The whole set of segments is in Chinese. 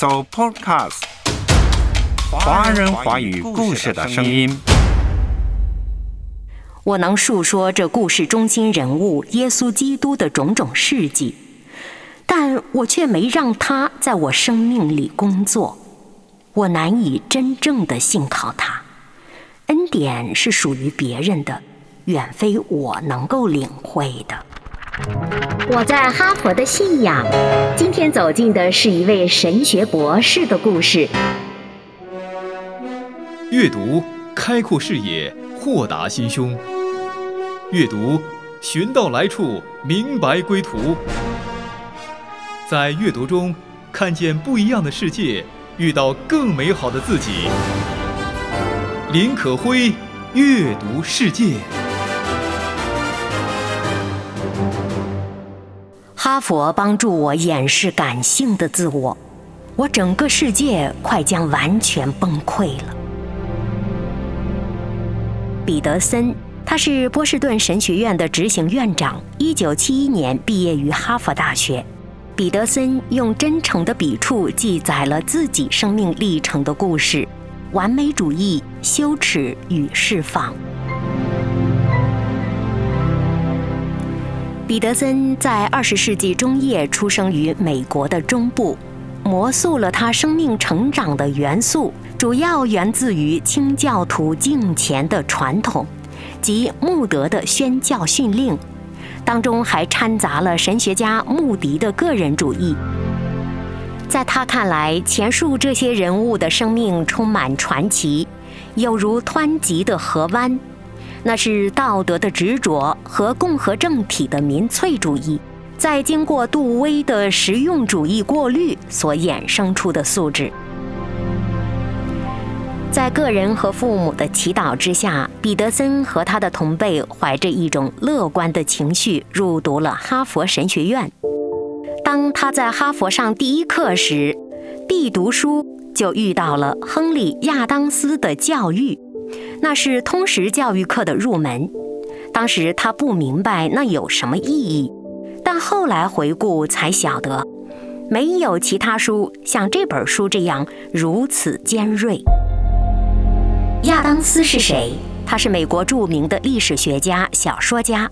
So Podcast，华人华语故事的声音。我能述说这故事中心人物耶稣基督的种种事迹，但我却没让他在我生命里工作。我难以真正的信靠他，恩典是属于别人的，远非我能够领会的。我在哈佛的信仰，今天走进的是一位神学博士的故事。阅读开阔视野，豁达心胸；阅读寻到来处，明白归途。在阅读中看见不一样的世界，遇到更美好的自己。林可辉，阅读世界。哈佛帮助我掩饰感性的自我，我整个世界快将完全崩溃了。彼得森，他是波士顿神学院的执行院长，一九七一年毕业于哈佛大学。彼得森用真诚的笔触记载了自己生命历程的故事：完美主义、羞耻与释放。彼得森在二十世纪中叶出生于美国的中部，魔塑了他生命成长的元素，主要源自于清教徒敬虔的传统及穆德的宣教训令，当中还掺杂了神学家穆迪的个人主义。在他看来，前述这些人物的生命充满传奇，有如湍急的河湾。那是道德的执着和共和政体的民粹主义，在经过杜威的实用主义过滤所衍生出的素质。在个人和父母的祈祷之下，彼得森和他的同辈怀着一种乐观的情绪入读了哈佛神学院。当他在哈佛上第一课时，必读书就遇到了亨利·亚当斯的教育。那是通识教育课的入门，当时他不明白那有什么意义，但后来回顾才晓得，没有其他书像这本书这样如此尖锐。亚当斯是谁？他是美国著名的历史学家、小说家。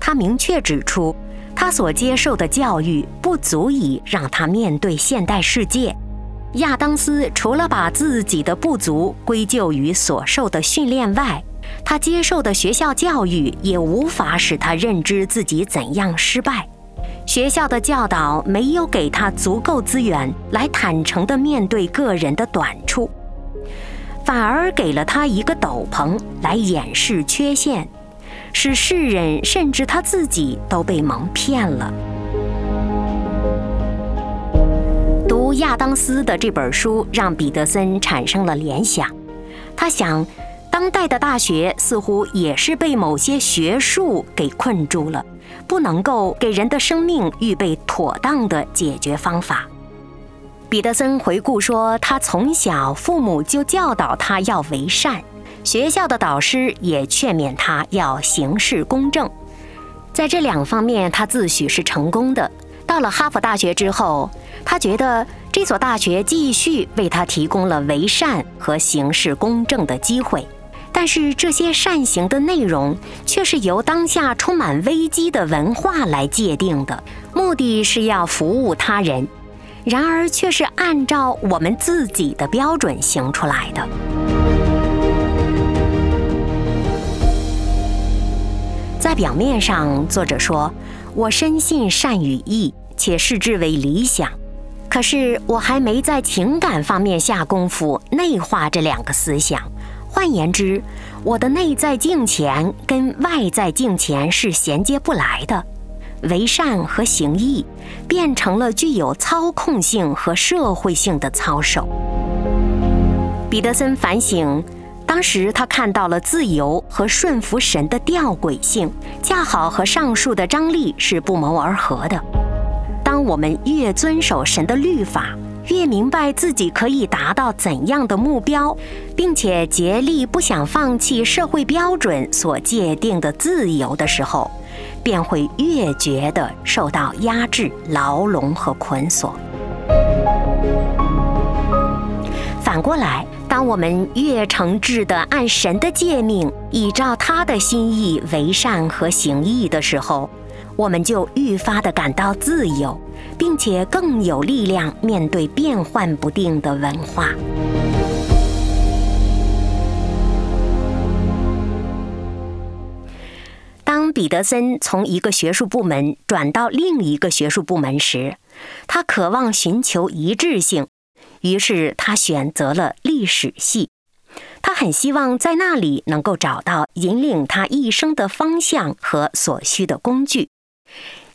他明确指出，他所接受的教育不足以让他面对现代世界。亚当斯除了把自己的不足归咎于所受的训练外，他接受的学校教育也无法使他认知自己怎样失败。学校的教导没有给他足够资源来坦诚地面对个人的短处，反而给了他一个斗篷来掩饰缺陷，使世人甚至他自己都被蒙骗了。亚当斯的这本书让彼得森产生了联想，他想，当代的大学似乎也是被某些学术给困住了，不能够给人的生命预备妥当的解决方法。彼得森回顾说，他从小父母就教导他要为善，学校的导师也劝勉他要行事公正，在这两方面他自诩是成功的。到了哈佛大学之后，他觉得。这所大学继续为他提供了为善和行事公正的机会，但是这些善行的内容却是由当下充满危机的文化来界定的，目的是要服务他人，然而却是按照我们自己的标准行出来的。在表面上，作者说：“我深信善与义，且视之为理想。”可是我还没在情感方面下功夫内化这两个思想。换言之，我的内在境前跟外在境前是衔接不来的。为善和行义变成了具有操控性和社会性的操守。彼得森反省，当时他看到了自由和顺服神的吊诡性，恰好和上述的张力是不谋而合的。当我们越遵守神的律法，越明白自己可以达到怎样的目标，并且竭力不想放弃社会标准所界定的自由的时候，便会越觉得受到压制、牢笼和捆锁。反过来，当我们越诚挚地按神的诫命，依照他的心意为善和行义的时候，我们就愈发地感到自由，并且更有力量面对变幻不定的文化。当彼得森从一个学术部门转到另一个学术部门时，他渴望寻求一致性。于是他选择了历史系，他很希望在那里能够找到引领他一生的方向和所需的工具。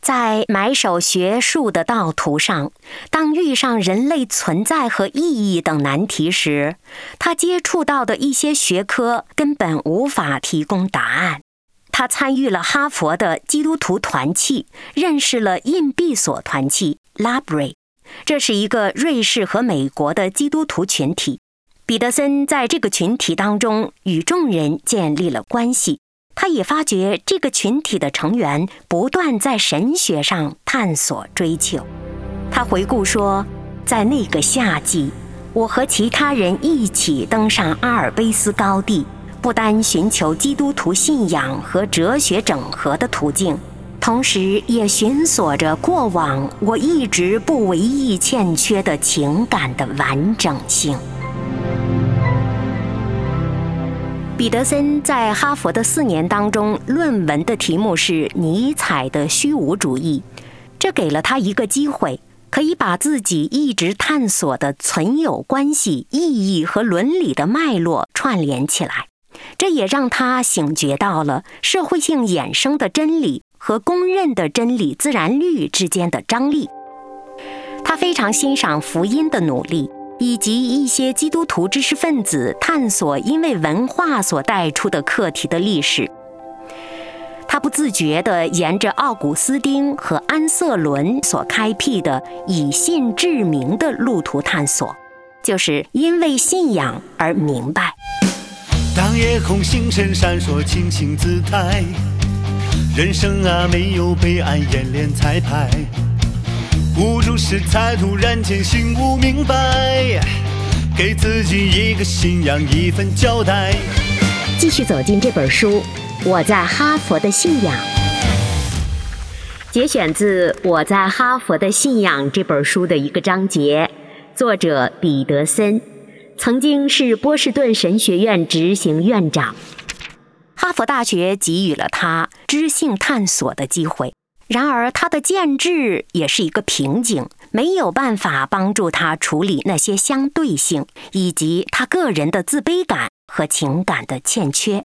在埋首学术的道途上，当遇上人类存在和意义等难题时，他接触到的一些学科根本无法提供答案。他参与了哈佛的基督徒团契，认识了印币所团契 （Library）。这是一个瑞士和美国的基督徒群体。彼得森在这个群体当中与众人建立了关系。他也发觉这个群体的成员不断在神学上探索追求。他回顾说，在那个夏季，我和其他人一起登上阿尔卑斯高地，不单寻求基督徒信仰和哲学整合的途径。同时，也寻索着过往我一直不为意欠缺的情感的完整性。彼得森在哈佛的四年当中，论文的题目是尼采的虚无主义，这给了他一个机会，可以把自己一直探索的存有关系、意义和伦理的脉络串联起来。这也让他醒觉到了社会性衍生的真理。和公认的真理自然律之间的张力，他非常欣赏福音的努力，以及一些基督徒知识分子探索因为文化所带出的课题的历史。他不自觉地沿着奥古斯丁和安瑟伦所开辟的以信致明的路途探索，就是因为信仰而明白。当夜空星辰闪烁，清新姿态。人生啊，没有悲哀，演练彩排。无助时才突然间醒悟明白，给自己一个信仰，一份交代。继续走进这本书，我在哈佛的信仰，节选自《我在哈佛的信仰》这本书的一个章节，作者彼得森，曾经是波士顿神学院执行院长。哈佛大学给予了他知性探索的机会，然而他的建制也是一个瓶颈，没有办法帮助他处理那些相对性以及他个人的自卑感和情感的欠缺。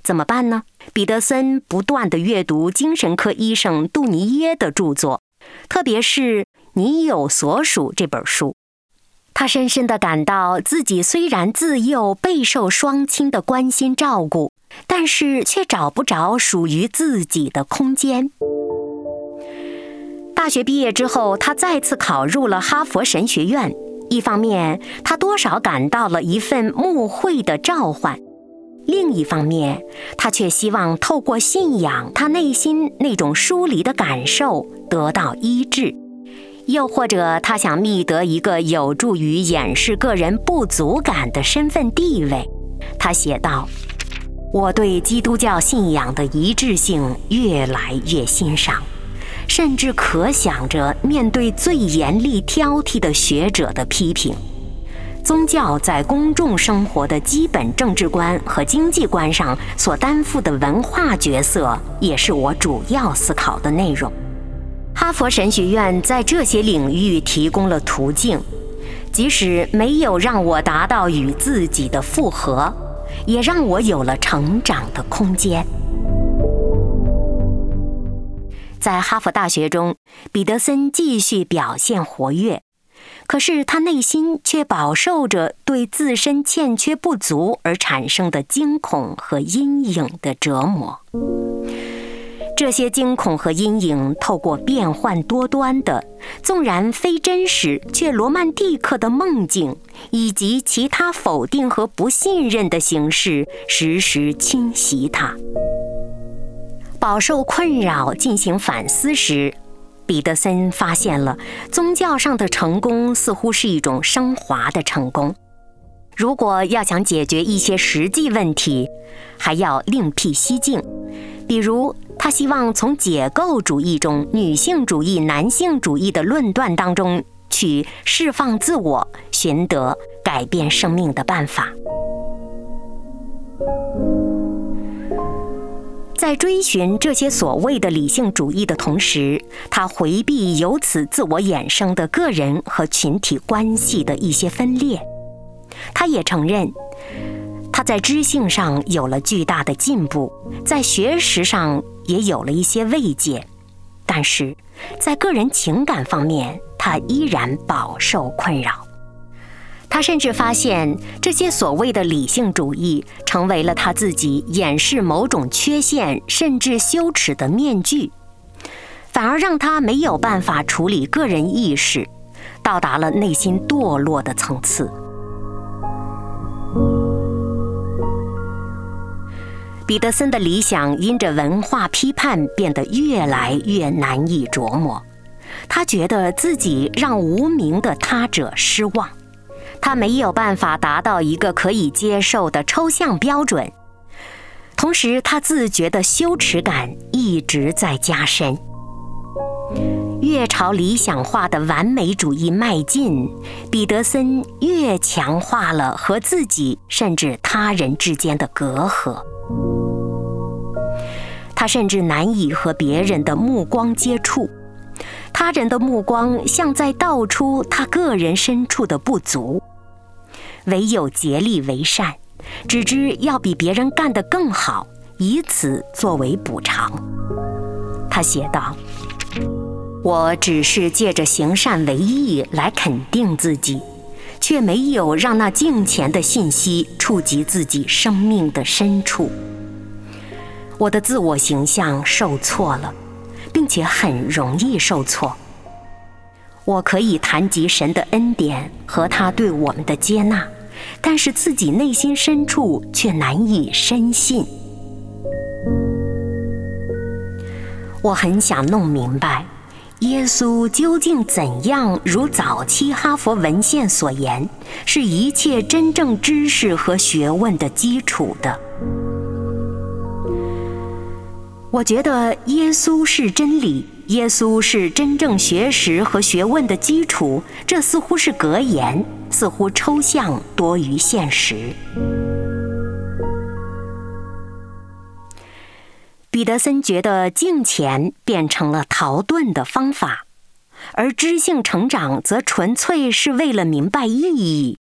怎么办呢？彼得森不断地阅读精神科医生杜尼耶的著作，特别是《你有所属》这本书。他深深地感到自己虽然自幼备受双亲的关心照顾。但是却找不着属于自己的空间。大学毕业之后，他再次考入了哈佛神学院。一方面，他多少感到了一份牧会的召唤；另一方面，他却希望透过信仰，他内心那种疏离的感受得到医治；又或者，他想觅得一个有助于掩饰个人不足感的身份地位。他写道。我对基督教信仰的一致性越来越欣赏，甚至可想着面对最严厉挑剔的学者的批评。宗教在公众生活的基本政治观和经济观上所担负的文化角色，也是我主要思考的内容。哈佛神学院在这些领域提供了途径，即使没有让我达到与自己的复合。也让我有了成长的空间。在哈佛大学中，彼得森继续表现活跃，可是他内心却饱受着对自身欠缺不足而产生的惊恐和阴影的折磨。这些惊恐和阴影，透过变幻多端的、纵然非真实却罗曼蒂克的梦境，以及其他否定和不信任的形式，时时侵袭他。饱受困扰，进行反思时，彼得森发现了宗教上的成功似乎是一种升华的成功。如果要想解决一些实际问题，还要另辟蹊径。比如，他希望从解构主义中、女性主义、男性主义的论断当中去释放自我，寻得改变生命的办法。在追寻这些所谓的理性主义的同时，他回避由此自我衍生的个人和群体关系的一些分裂。他也承认，他在知性上有了巨大的进步，在学识上也有了一些慰藉，但是在个人情感方面，他依然饱受困扰。他甚至发现，这些所谓的理性主义成为了他自己掩饰某种缺陷甚至羞耻的面具，反而让他没有办法处理个人意识，到达了内心堕落的层次。彼得森的理想因着文化批判变得越来越难以琢磨，他觉得自己让无名的他者失望。他没有办法达到一个可以接受的抽象标准，同时他自觉的羞耻感一直在加深。越朝理想化的完美主义迈进，彼得森越强化了和自己甚至他人之间的隔阂。他甚至难以和别人的目光接触，他人的目光像在道出他个人深处的不足。唯有竭力为善，只知要比别人干得更好，以此作为补偿。他写道：“我只是借着行善为义来肯定自己，却没有让那镜前的信息触及自己生命的深处。我的自我形象受挫了，并且很容易受挫。我可以谈及神的恩典和他对我们的接纳。”但是自己内心深处却难以深信。我很想弄明白，耶稣究竟怎样如早期哈佛文献所言，是一切真正知识和学问的基础的。我觉得耶稣是真理，耶稣是真正学识和学问的基础，这似乎是格言。似乎抽象多于现实。彼得森觉得敬钱变成了逃遁的方法，而知性成长则纯粹是为了明白意义。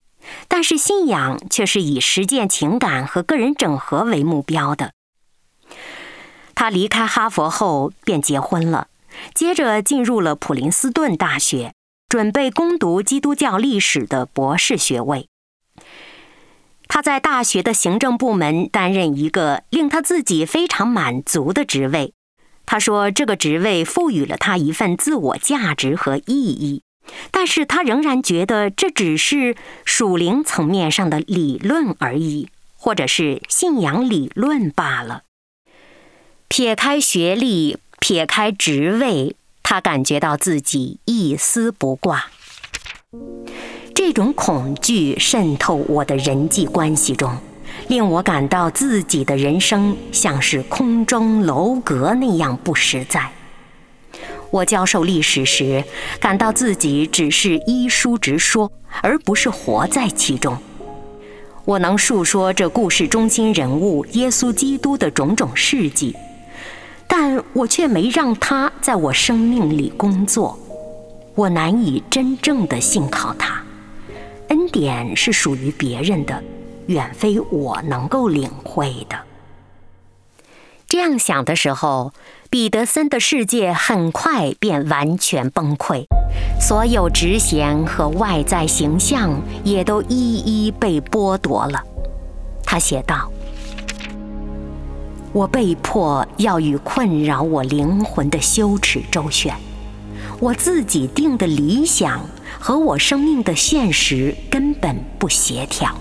但是信仰却是以实践情感和个人整合为目标的。他离开哈佛后便结婚了，接着进入了普林斯顿大学。准备攻读基督教历史的博士学位。他在大学的行政部门担任一个令他自己非常满足的职位。他说，这个职位赋予了他一份自我价值和意义，但是他仍然觉得这只是属灵层面上的理论而已，或者是信仰理论罢了。撇开学历，撇开职位。他感觉到自己一丝不挂，这种恐惧渗透我的人际关系中，令我感到自己的人生像是空中楼阁那样不实在。我教授历史时，感到自己只是依书直说，而不是活在其中。我能述说这故事中心人物耶稣基督的种种事迹。但我却没让他在我生命里工作，我难以真正的信靠他。恩典是属于别人的，远非我能够领会的。这样想的时候，彼得森的世界很快便完全崩溃，所有职衔和外在形象也都一一被剥夺了。他写道。我被迫要与困扰我灵魂的羞耻周旋，我自己定的理想和我生命的现实根本不协调。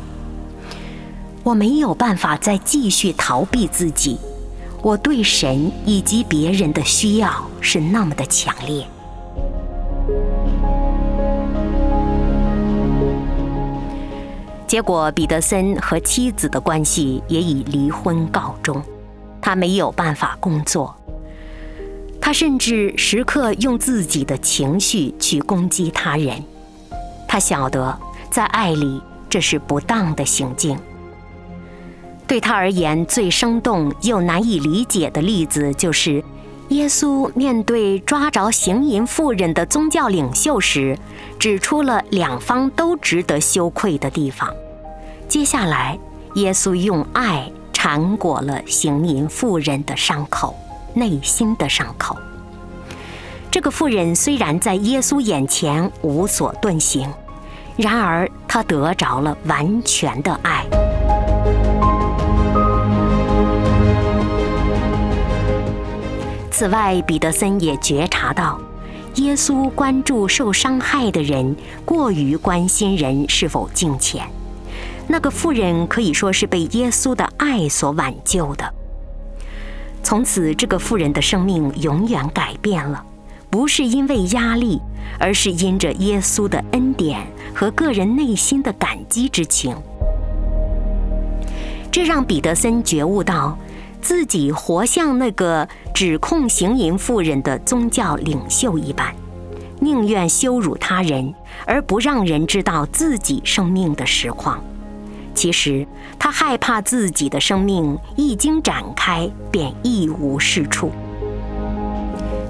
我没有办法再继续逃避自己，我对神以及别人的需要是那么的强烈。结果，彼得森和妻子的关系也以离婚告终。他没有办法工作，他甚至时刻用自己的情绪去攻击他人。他晓得，在爱里这是不当的行径。对他而言，最生动又难以理解的例子就是，耶稣面对抓着行淫妇人的宗教领袖时，指出了两方都值得羞愧的地方。接下来，耶稣用爱缠裹了行淫妇人的伤口，内心的伤口。这个妇人虽然在耶稣眼前无所遁形，然而她得着了完全的爱。此外，彼得森也觉察到，耶稣关注受伤害的人，过于关心人是否敬虔。那个妇人可以说是被耶稣的爱所挽救的。从此，这个妇人的生命永远改变了，不是因为压力，而是因着耶稣的恩典和个人内心的感激之情。这让彼得森觉悟到。自己活像那个指控行淫妇人的宗教领袖一般，宁愿羞辱他人，而不让人知道自己生命的实况。其实他害怕自己的生命一经展开便一无是处。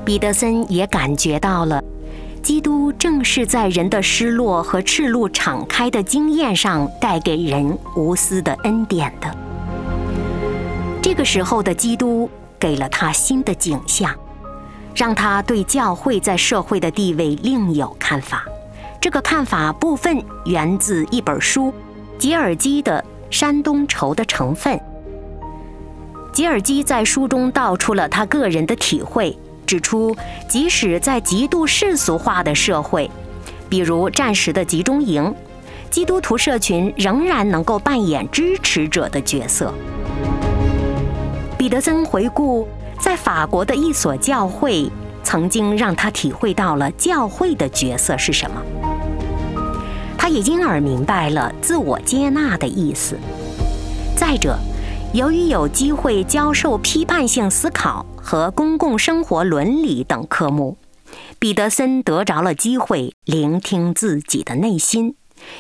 彼得森也感觉到了，基督正是在人的失落和赤露敞开的经验上带给人无私的恩典的。这个时候的基督给了他新的景象，让他对教会在社会的地位另有看法。这个看法部分源自一本书《吉尔基的山东愁的成分》。吉尔基在书中道出了他个人的体会，指出，即使在极度世俗化的社会，比如战时的集中营，基督徒社群仍然能够扮演支持者的角色。彼得森回顾，在法国的一所教会，曾经让他体会到了教会的角色是什么。他也因而明白了自我接纳的意思。再者，由于有机会教授批判性思考和公共生活伦理等科目，彼得森得着了机会聆听自己的内心，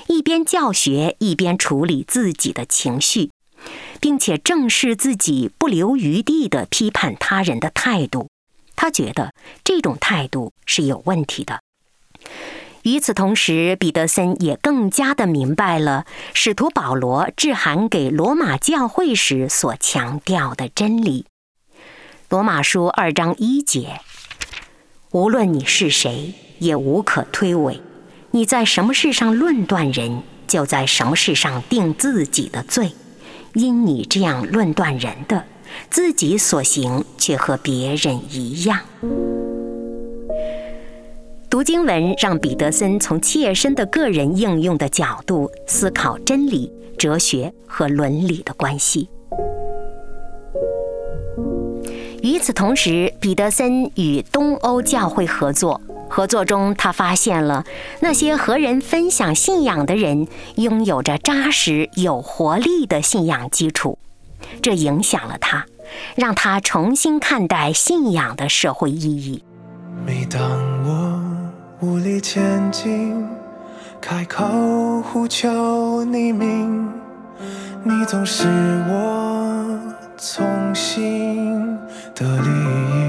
一边教学一边处理自己的情绪。并且正视自己不留余地的批判他人的态度，他觉得这种态度是有问题的。与此同时，彼得森也更加的明白了使徒保罗致函给罗马教会时所强调的真理。罗马书二章一节：无论你是谁，也无可推诿。你在什么事上论断人，就在什么事上定自己的罪。因你这样论断人的，自己所行却和别人一样。读经文让彼得森从切身的个人应用的角度思考真理、哲学和伦理的关系。与此同时，彼得森与东欧教会合作。合作中，他发现了那些和人分享信仰的人拥有着扎实有活力的信仰基础，这影响了他，让他重新看待信仰的社会意义。每当我无力前进，开口呼求你名，你总是我从心的利益。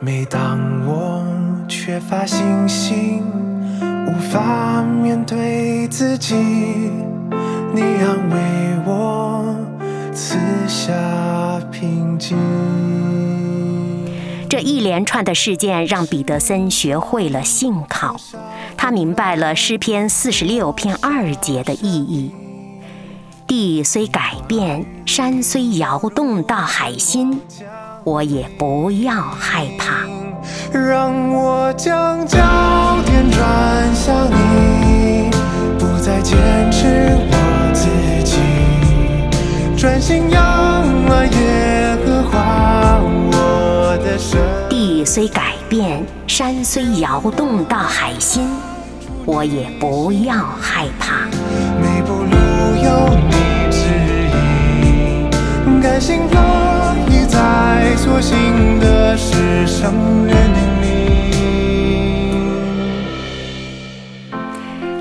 每当我缺乏信心，无法面对自己，你安慰我，赐下平静。这一连串的事件让彼得森学会了信靠，他明白了诗篇四十六篇二节的意义：地虽改变，山虽摇动到海心。我也不要害怕。让我将焦点转向你，不再坚持我自己，专心仰望耶和华。地虽改变，山虽摇动到海心，我也不要害怕。每步路有你指引，甘心乐意在所幸的事上认定你。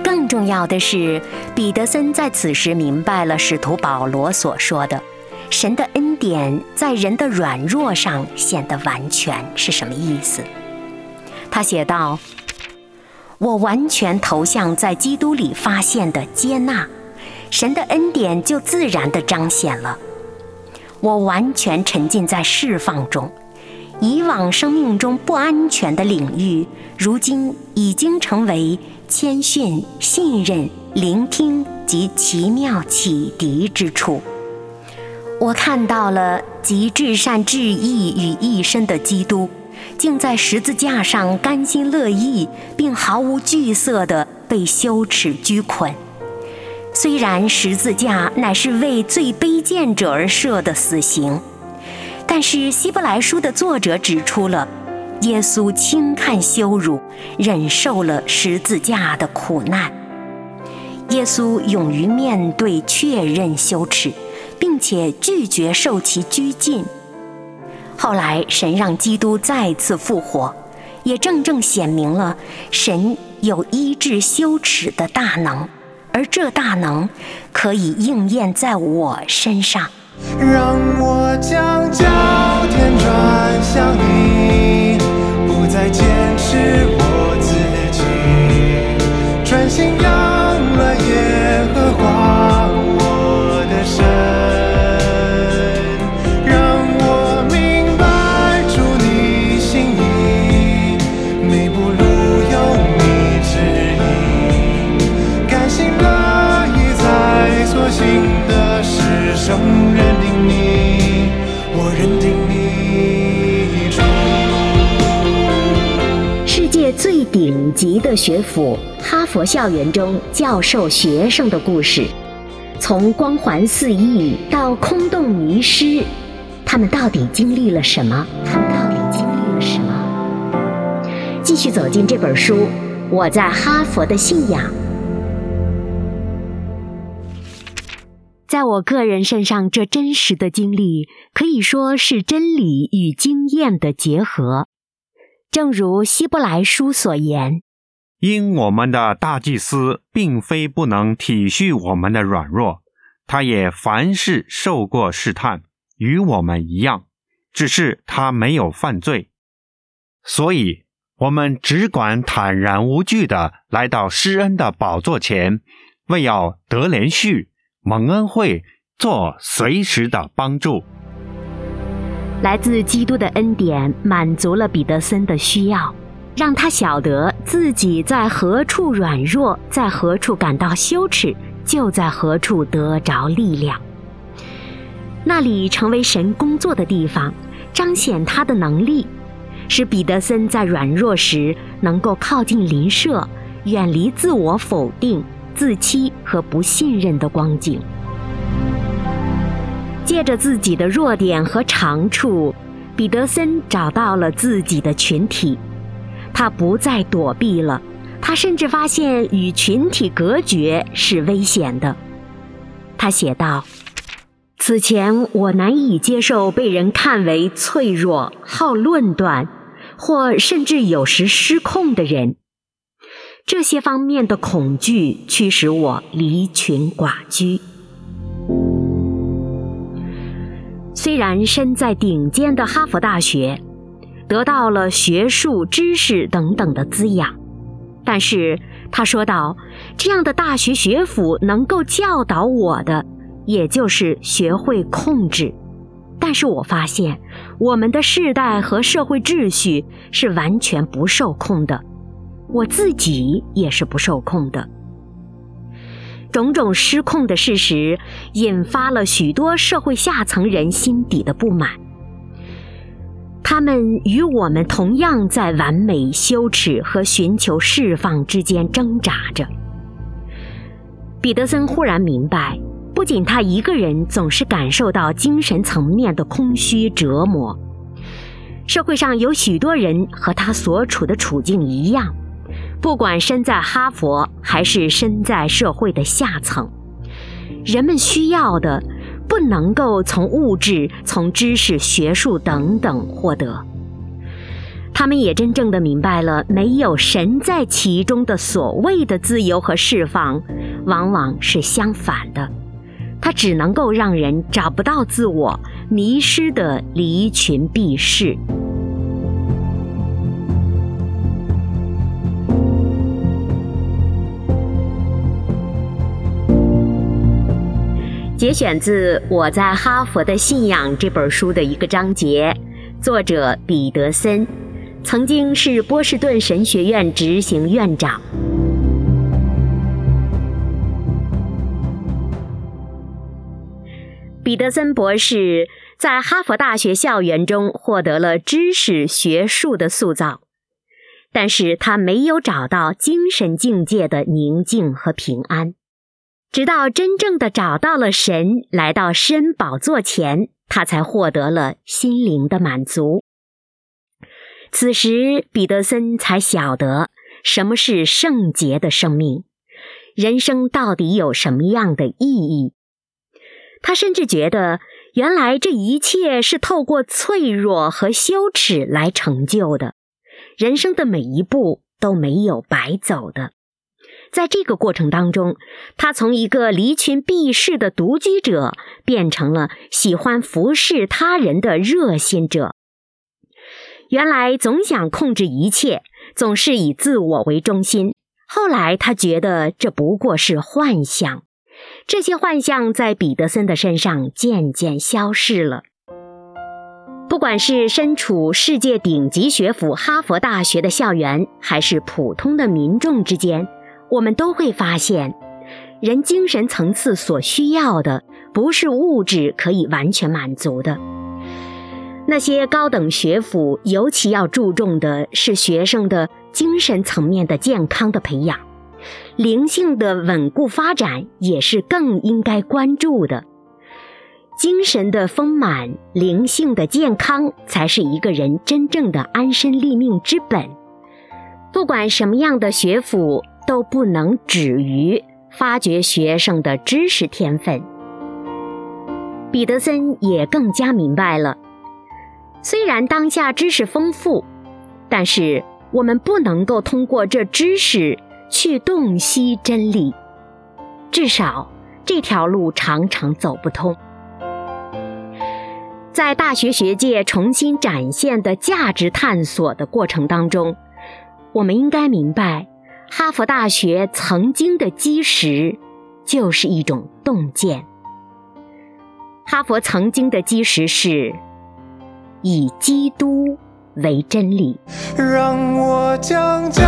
更重要的是，彼得森在此时明白了使徒保罗所说的“神的恩典在人的软弱上显得完全”是什么意思。他写道：“我完全投向在基督里发现的接纳，神的恩典就自然地彰显了。我完全沉浸在释放中，以往生命中不安全的领域，如今已经成为谦逊、信任、聆听及奇妙启迪之处。我看到了集至善至义于一身的基督。”竟在十字架上甘心乐意，并毫无惧色地被羞耻拘捆。虽然十字架乃是为最卑贱者而设的死刑，但是希伯来书的作者指出了，耶稣轻看羞辱，忍受了十字架的苦难。耶稣勇于面对确认羞耻，并且拒绝受其拘禁。后来，神让基督再次复活，也正正显明了神有医治羞耻的大能，而这大能可以应验在我身上。让我将焦点转向你，不再坚持我自己，专心要最顶级的学府——哈佛校园中教授学生的故事，从光环四溢到空洞迷失，他们到底经历了什么？他们到底经历了什么？继续走进这本书，《我在哈佛的信仰》。在我个人身上，这真实的经历可以说是真理与经验的结合。正如希伯来书所言，因我们的大祭司并非不能体恤我们的软弱，他也凡事受过试探，与我们一样，只是他没有犯罪。所以，我们只管坦然无惧的来到施恩的宝座前，为要得连续蒙恩惠，做随时的帮助。来自基督的恩典满足了彼得森的需要，让他晓得自己在何处软弱，在何处感到羞耻，就在何处得着力量。那里成为神工作的地方，彰显他的能力，使彼得森在软弱时能够靠近邻舍，远离自我否定、自欺和不信任的光景。借着自己的弱点和长处，彼得森找到了自己的群体。他不再躲避了，他甚至发现与群体隔绝是危险的。他写道：“此前我难以接受被人看为脆弱、好论断，或甚至有时失控的人。这些方面的恐惧驱使我离群寡居。”虽然身在顶尖的哈佛大学，得到了学术知识等等的滋养，但是他说道：“这样的大学学府能够教导我的，也就是学会控制。但是我发现，我们的世代和社会秩序是完全不受控的，我自己也是不受控的。”种种失控的事实，引发了许多社会下层人心底的不满。他们与我们同样在完美、羞耻和寻求释放之间挣扎着。彼得森忽然明白，不仅他一个人总是感受到精神层面的空虚折磨，社会上有许多人和他所处的处境一样。不管身在哈佛还是身在社会的下层，人们需要的不能够从物质、从知识、学术等等获得。他们也真正的明白了，没有神在其中的所谓的自由和释放，往往是相反的。它只能够让人找不到自我，迷失的离群避世。节选自《我在哈佛的信仰》这本书的一个章节，作者彼得森，曾经是波士顿神学院执行院长。彼得森博士在哈佛大学校园中获得了知识学术的塑造，但是他没有找到精神境界的宁静和平安。直到真正的找到了神，来到施恩宝座前，他才获得了心灵的满足。此时，彼得森才晓得什么是圣洁的生命，人生到底有什么样的意义。他甚至觉得，原来这一切是透过脆弱和羞耻来成就的，人生的每一步都没有白走的。在这个过程当中，他从一个离群避世的独居者，变成了喜欢服侍他人的热心者。原来总想控制一切，总是以自我为中心。后来他觉得这不过是幻象。这些幻象在彼得森的身上渐渐消逝了。不管是身处世界顶级学府哈佛大学的校园，还是普通的民众之间，我们都会发现，人精神层次所需要的，不是物质可以完全满足的。那些高等学府尤其要注重的是学生的精神层面的健康的培养。灵性的稳固发展也是更应该关注的。精神的丰满、灵性的健康，才是一个人真正的安身立命之本。不管什么样的学府，都不能止于发掘学生的知识天分。彼得森也更加明白了，虽然当下知识丰富，但是我们不能够通过这知识。去洞悉真理，至少这条路常常走不通。在大学学界重新展现的价值探索的过程当中，我们应该明白，哈佛大学曾经的基石就是一种洞见。哈佛曾经的基石是以基督。为真理。让我将焦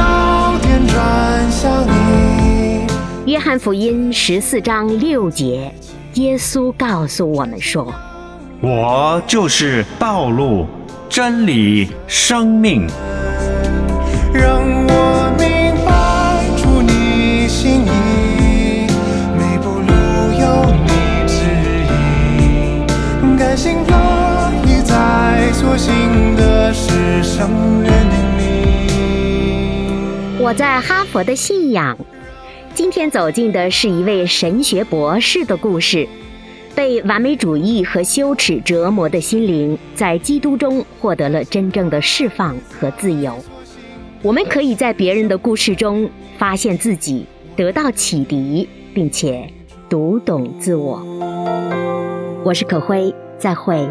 点转向你。约翰福音十四章六节，耶稣告诉我们说：“我就是道路、真理、生命。”指引，甘心乐意在所行的。我在哈佛的信仰。今天走进的是一位神学博士的故事，被完美主义和羞耻折磨的心灵，在基督中获得了真正的释放和自由。我们可以在别人的故事中发现自己，得到启迪，并且读懂自我。我是可辉，再会。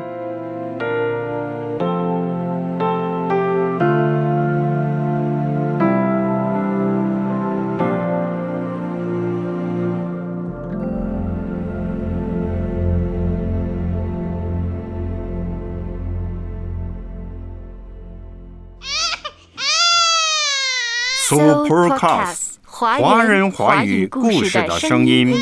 Supercast，华人华语故事的声音。